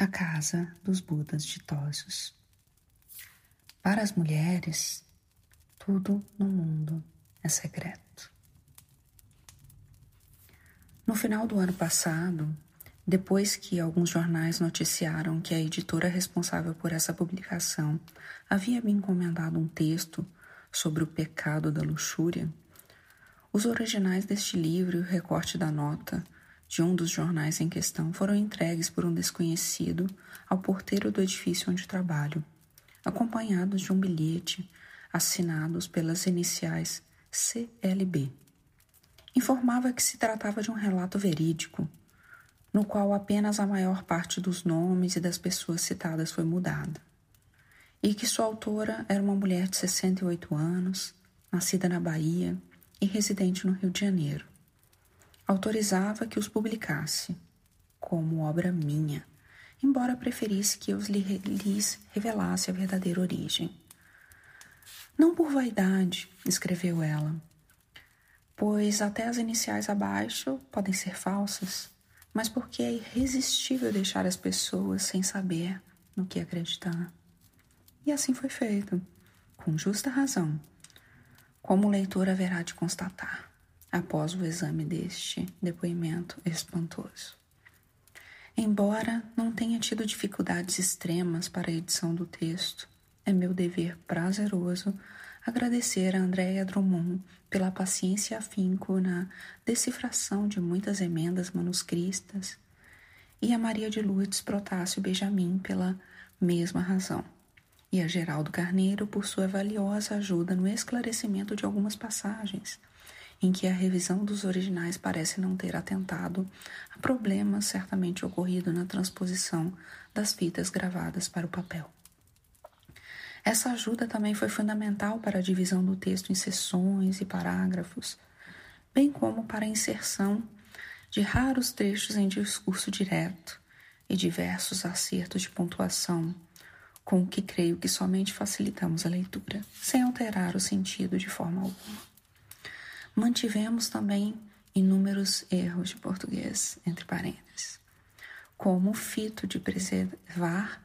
A Casa dos Budas Ditosos. Para as mulheres, tudo no mundo é secreto. No final do ano passado, depois que alguns jornais noticiaram que a editora responsável por essa publicação havia me encomendado um texto sobre o pecado da luxúria, os originais deste livro e o recorte da nota de um dos jornais em questão foram entregues por um desconhecido ao porteiro do edifício onde trabalho, acompanhados de um bilhete assinados pelas iniciais CLB. Informava que se tratava de um relato verídico, no qual apenas a maior parte dos nomes e das pessoas citadas foi mudada, e que sua autora era uma mulher de 68 anos, nascida na Bahia e residente no Rio de Janeiro autorizava que os publicasse, como obra minha, embora preferisse que eu lhes revelasse a verdadeira origem. Não por vaidade, escreveu ela, pois até as iniciais abaixo podem ser falsas, mas porque é irresistível deixar as pessoas sem saber no que acreditar. E assim foi feito, com justa razão, como o leitor haverá de constatar após o exame deste depoimento espantoso. Embora não tenha tido dificuldades extremas para a edição do texto, é meu dever prazeroso agradecer a Andréa Drummond pela paciência e afinco na decifração de muitas emendas manuscritas e a Maria de Lourdes Protásio Benjamin pela mesma razão, e a Geraldo Carneiro por sua valiosa ajuda no esclarecimento de algumas passagens em que a revisão dos originais parece não ter atentado a problemas certamente ocorrido na transposição das fitas gravadas para o papel. Essa ajuda também foi fundamental para a divisão do texto em seções e parágrafos, bem como para a inserção de raros trechos em discurso direto e diversos acertos de pontuação, com o que creio que somente facilitamos a leitura, sem alterar o sentido de forma alguma. Mantivemos também inúmeros erros de português, entre parênteses, como o fito de preservar,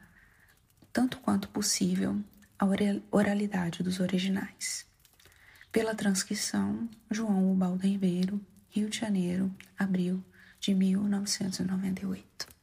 tanto quanto possível, a oralidade dos originais. Pela transcrição, João Ubaldo Ribeiro, Rio de Janeiro, abril de 1998.